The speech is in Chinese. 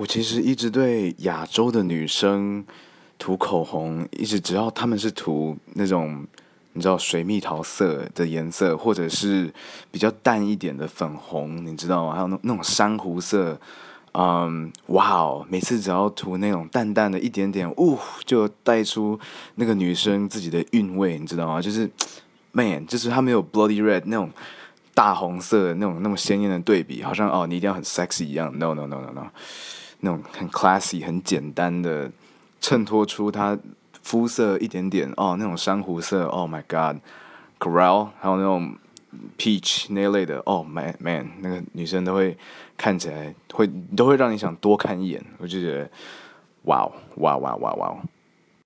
我其实一直对亚洲的女生涂口红，一直只要她们是涂那种你知道水蜜桃色的颜色，或者是比较淡一点的粉红，你知道吗？还有那那种珊瑚色，嗯，哇哦！每次只要涂那种淡淡的一点点，呜，就带出那个女生自己的韵味，你知道吗？就是，man，就是她没有 bloody red 那种。大红色那种那么鲜艳的对比，好像哦，你一定要很 sexy 一样。No no no no no，那种很 classy、很简单的，衬托出她肤色一点点哦，那种珊瑚色。Oh my god，coral，还有那种 peach 那类的。Oh my man，那个女生都会看起来会都会让你想多看一眼。我就觉得，哇哦，哇哇哇哇！